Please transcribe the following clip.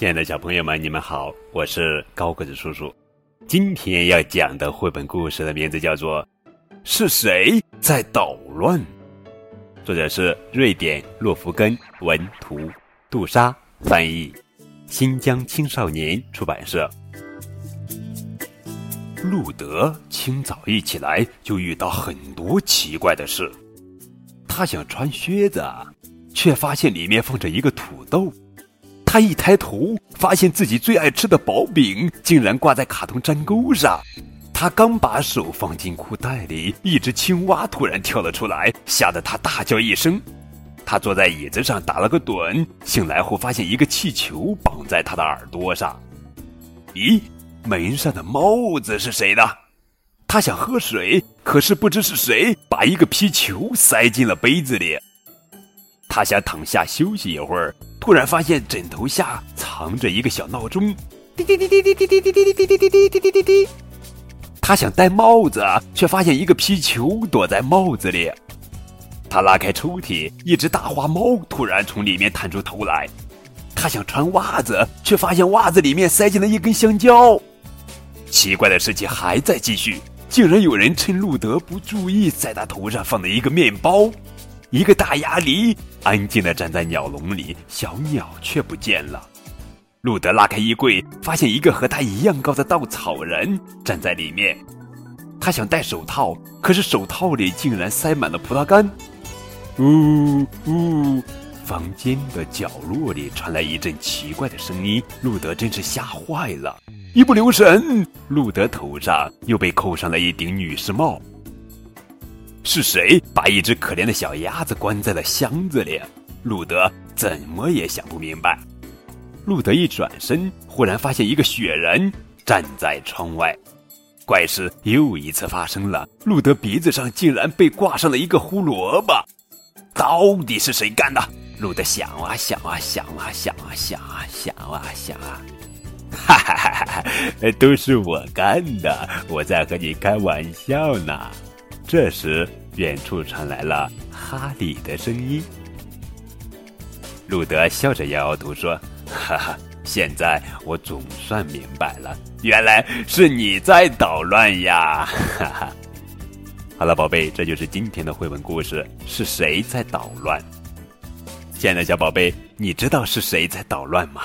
亲爱的小朋友们，你们好，我是高个子叔叔。今天要讲的绘本故事的名字叫做《是谁在捣乱》，作者是瑞典洛夫根文图，杜莎翻译，新疆青少年出版社。路德清早一起来就遇到很多奇怪的事，他想穿靴子，却发现里面放着一个土豆。他一抬头，发现自己最爱吃的薄饼竟然挂在卡通粘钩上。他刚把手放进裤袋里，一只青蛙突然跳了出来，吓得他大叫一声。他坐在椅子上打了个盹，醒来后发现一个气球绑在他的耳朵上。咦，门上的帽子是谁的？他想喝水，可是不知是谁把一个皮球塞进了杯子里。他想躺下休息一会儿，突然发现枕头下藏着一个小闹钟，滴滴滴滴滴滴滴滴滴滴滴滴滴滴滴滴。他想戴帽子，却发现一个皮球躲在帽子里。他拉开抽屉，一只大花猫突然从里面探出头来。他想穿袜子，却发现袜子里面塞进了一根香蕉。奇怪的事情还在继续，竟然有人趁路德不注意，在他头上放了一个面包。一个大鸭梨安静地站在鸟笼里，小鸟却不见了。路德拉开衣柜，发现一个和他一样高的稻草人站在里面。他想戴手套，可是手套里竟然塞满了葡萄干。呜呜！房间的角落里传来一阵奇怪的声音，路德真是吓坏了。一不留神，路德头上又被扣上了一顶女士帽。是谁把一只可怜的小鸭子关在了箱子里？路德怎么也想不明白。路德一转身，忽然发现一个雪人站在窗外。怪事又一次发生了，路德鼻子上竟然被挂上了一个胡萝卜。到底是谁干的？路德想啊想啊想啊想啊想啊想啊想啊，哈哈哈哈！都是我干的，我在和你开玩笑呢。这时，远处传来了哈里的声音。路德笑着摇摇头说：“哈哈，现在我总算明白了，原来是你在捣乱呀！”哈哈。好了，宝贝，这就是今天的绘本故事。是谁在捣乱？亲爱的小宝贝，你知道是谁在捣乱吗？